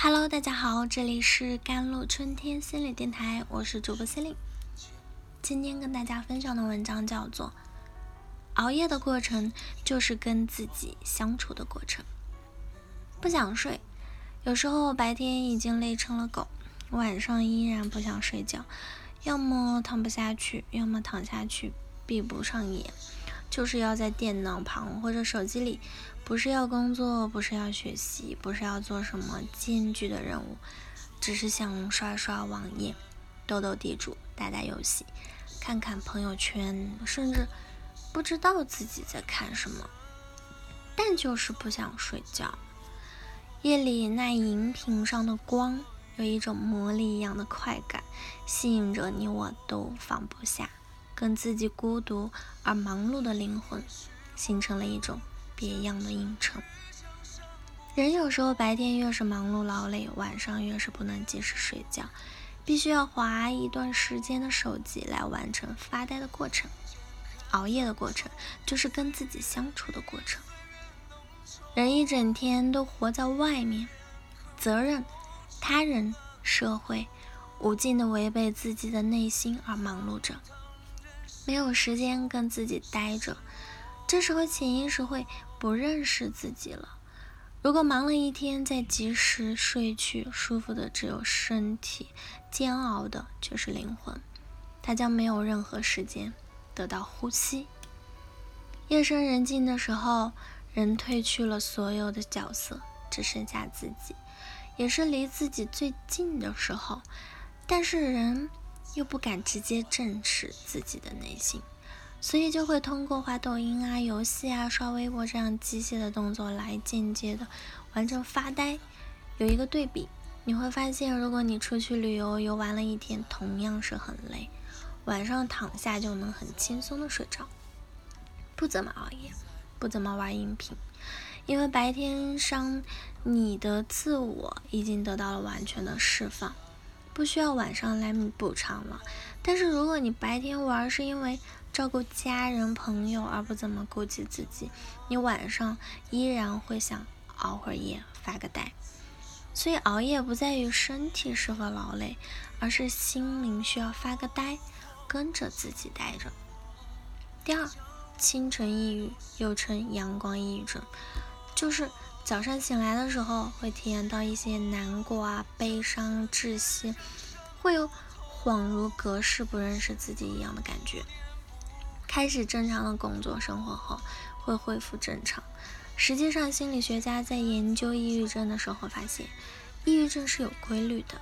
Hello，大家好，这里是甘露春天心理电台，我是主播心灵。今天跟大家分享的文章叫做《熬夜的过程就是跟自己相处的过程》。不想睡，有时候白天已经累成了狗，晚上依然不想睡觉，要么躺不下去，要么躺下去闭不上眼。就是要在电脑旁或者手机里，不是要工作，不是要学习，不是要做什么艰巨的任务，只是想刷刷网页、斗斗地主、打打游戏、看看朋友圈，甚至不知道自己在看什么，但就是不想睡觉。夜里那荧屏上的光，有一种魔力一样的快感，吸引着你我都放不下。跟自己孤独而忙碌的灵魂形成了一种别样的映衬。人有时候白天越是忙碌劳累，晚上越是不能及时睡觉，必须要划一段时间的手机来完成发呆的过程。熬夜的过程就是跟自己相处的过程。人一整天都活在外面，责任、他人、社会，无尽的违背自己的内心而忙碌着。没有时间跟自己待着，这时候潜意识会不认识自己了。如果忙了一天再及时睡去，舒服的只有身体，煎熬的却是灵魂，他将没有任何时间得到呼吸。夜深人静的时候，人褪去了所有的角色，只剩下自己，也是离自己最近的时候。但是人。又不敢直接正视自己的内心，所以就会通过滑抖音啊、游戏啊、刷微博这样机械的动作来间接的完成发呆。有一个对比，你会发现，如果你出去旅游游玩了一天，同样是很累，晚上躺下就能很轻松的睡着，不怎么熬夜，不怎么玩音频，因为白天上你的自我已经得到了完全的释放。不需要晚上来补偿了，但是如果你白天玩是因为照顾家人朋友而不怎么顾及自己，你晚上依然会想熬会儿夜发个呆。所以熬夜不在于身体是否劳累，而是心灵需要发个呆，跟着自己待着。第二，清晨抑郁又称阳光抑郁症，就是。早上醒来的时候，会体验到一些难过啊、悲伤、窒息，会有恍如隔世、不认识自己一样的感觉。开始正常的工作生活后，会恢复正常。实际上，心理学家在研究抑郁症的时候发现，抑郁症是有规律的：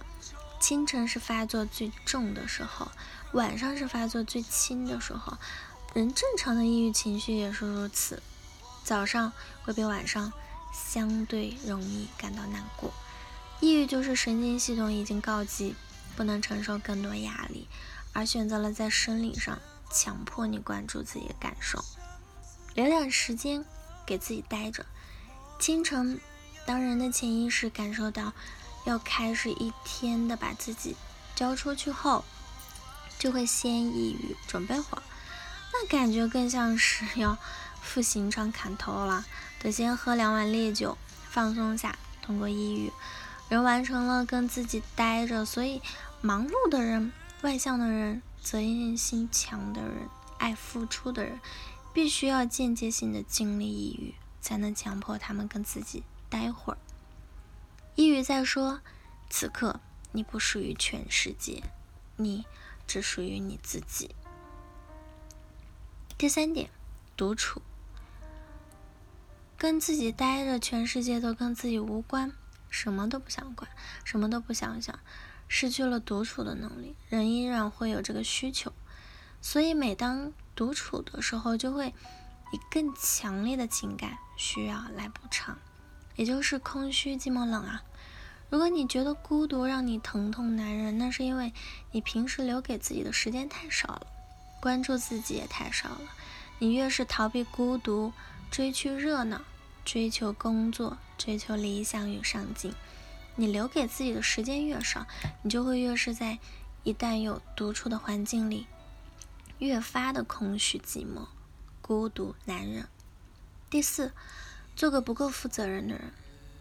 清晨是发作最重的时候，晚上是发作最轻的时候。人正常的抑郁情绪也是如此，早上会比晚上。相对容易感到难过，抑郁就是神经系统已经告急，不能承受更多压力，而选择了在生理上强迫你关注自己的感受，留点时间给自己待着。清晨，当人的潜意识感受到要开始一天的把自己交出去后，就会先抑郁，准备会儿，那感觉更像是要赴刑场砍头了。得先喝两碗烈酒，放松下。通过抑郁，人完成了跟自己待着。所以，忙碌的人、外向的人、责任心强的人、爱付出的人，必须要间接性的经历抑郁，才能强迫他们跟自己待会儿。抑郁在说：此刻你不属于全世界，你只属于你自己。第三点，独处。跟自己待着，全世界都跟自己无关，什么都不想管，什么都不想想，失去了独处的能力，人依然会有这个需求，所以每当独处的时候，就会以更强烈的情感需要来补偿，也就是空虚、寂寞、冷啊。如果你觉得孤独让你疼痛难忍，那是因为你平时留给自己的时间太少了，关注自己也太少了。你越是逃避孤独。追求热闹，追求工作，追求理想与上进，你留给自己的时间越少，你就会越是在一旦有独处的环境里，越发的空虚、寂寞、孤独难忍。第四，做个不够负责任的人。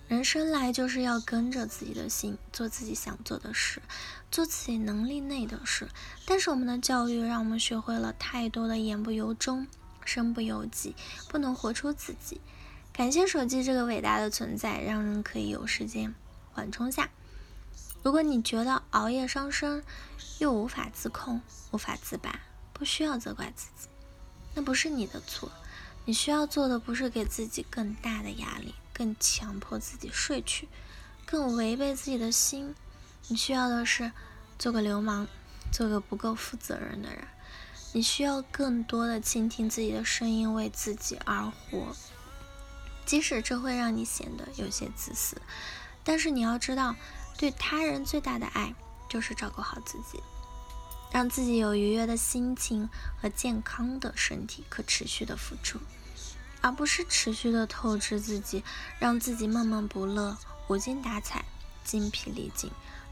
人生来就是要跟着自己的心，做自己想做的事，做自己能力内的事。但是我们的教育让我们学会了太多的言不由衷、身不由己，不能活出自己。感谢手机这个伟大的存在，让人可以有时间缓冲下。如果你觉得熬夜伤身，又无法自控、无法自拔，不需要责怪自己，那不是你的错。你需要做的不是给自己更大的压力。更强迫自己睡去，更违背自己的心。你需要的是做个流氓，做个不够负责任的人。你需要更多的倾听自己的声音，为自己而活。即使这会让你显得有些自私，但是你要知道，对他人最大的爱就是照顾好自己，让自己有愉悦的心情和健康的身体，可持续的付出。而不是持续的透支自己，让自己闷闷不乐、无精打采、精疲力尽、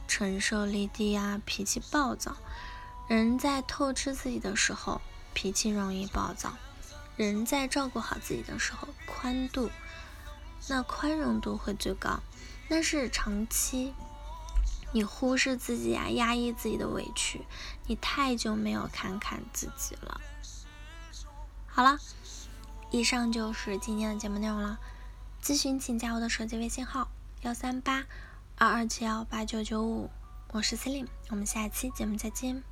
承受力低啊，脾气暴躁。人在透支自己的时候，脾气容易暴躁；人在照顾好自己的时候，宽度、那宽容度会最高。那是长期你忽视自己啊，压抑自己的委屈，你太久没有看看自己了。好了。以上就是今天的节目内容了。咨询请加我的手机微信号：幺三八二二七幺八九九五，我是 Celine，我们下期节目再见。